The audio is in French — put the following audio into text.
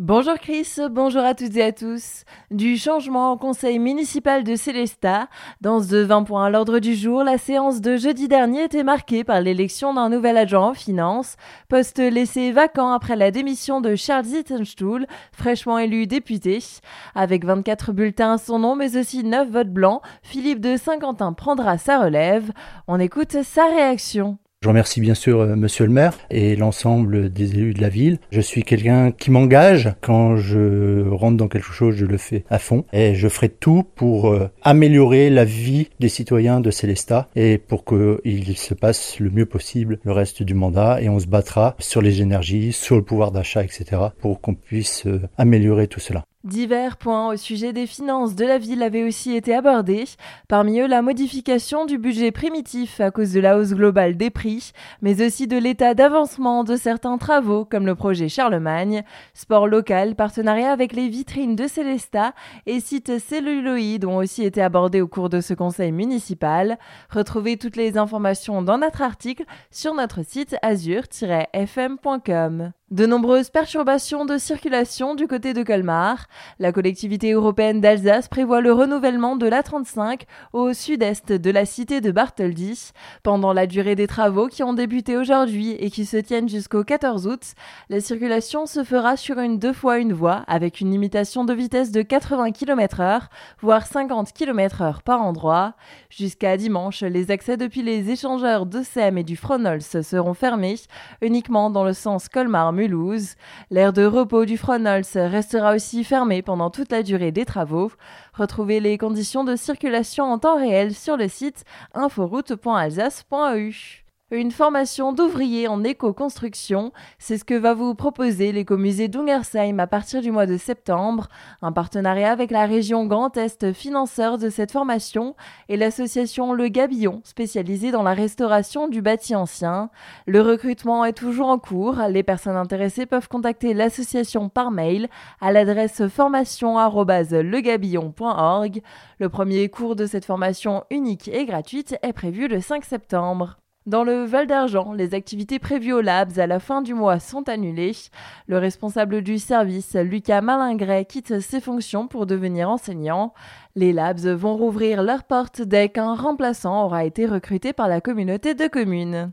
Bonjour Chris, bonjour à toutes et à tous. Du changement au conseil municipal de Célestat, dans ce 20 points à l'ordre du jour, la séance de jeudi dernier était marquée par l'élection d'un nouvel adjoint en finance, poste laissé vacant après la démission de Charles Zittenstuhl, fraîchement élu député. Avec 24 bulletins à son nom mais aussi 9 votes blancs, Philippe de Saint-Quentin prendra sa relève. On écoute sa réaction. Je remercie bien sûr euh, Monsieur le maire et l'ensemble des élus de la ville. Je suis quelqu'un qui m'engage. Quand je rentre dans quelque chose, je le fais à fond. Et je ferai tout pour euh, améliorer la vie des citoyens de Célestat et pour qu'il se passe le mieux possible le reste du mandat. Et on se battra sur les énergies, sur le pouvoir d'achat, etc. pour qu'on puisse euh, améliorer tout cela. Divers points au sujet des finances de la ville avaient aussi été abordés, parmi eux la modification du budget primitif à cause de la hausse globale des prix, mais aussi de l'état d'avancement de certains travaux comme le projet Charlemagne, sport local, partenariat avec les vitrines de Célestat et sites celluloïdes ont aussi été abordés au cours de ce conseil municipal. Retrouvez toutes les informations dans notre article sur notre site azur-fm.com. De nombreuses perturbations de circulation du côté de Colmar. La collectivité européenne d'Alsace prévoit le renouvellement de l'A35 au sud-est de la cité de Bartholdi. Pendant la durée des travaux qui ont débuté aujourd'hui et qui se tiennent jusqu'au 14 août, la circulation se fera sur une deux fois une voie avec une limitation de vitesse de 80 km h voire 50 km h par endroit. Jusqu'à dimanche, les accès depuis les échangeurs de et du Fronols seront fermés uniquement dans le sens Colmar L'aire de repos du Fronols restera aussi fermée pendant toute la durée des travaux. Retrouvez les conditions de circulation en temps réel sur le site inforoute.alsace.eu. Une formation d'ouvriers en éco-construction, c'est ce que va vous proposer l'écomusée d'Ungersheim à partir du mois de septembre. Un partenariat avec la région Grand Est, financeur de cette formation, et l'association Le Gabillon, spécialisée dans la restauration du bâti ancien. Le recrutement est toujours en cours. Les personnes intéressées peuvent contacter l'association par mail à l'adresse formation@legabillon.org. Le premier cours de cette formation unique et gratuite est prévu le 5 septembre. Dans le Val d'Argent, les activités prévues au Labs à la fin du mois sont annulées. Le responsable du service, Lucas Malingret, quitte ses fonctions pour devenir enseignant. Les Labs vont rouvrir leurs portes dès qu'un remplaçant aura été recruté par la communauté de communes.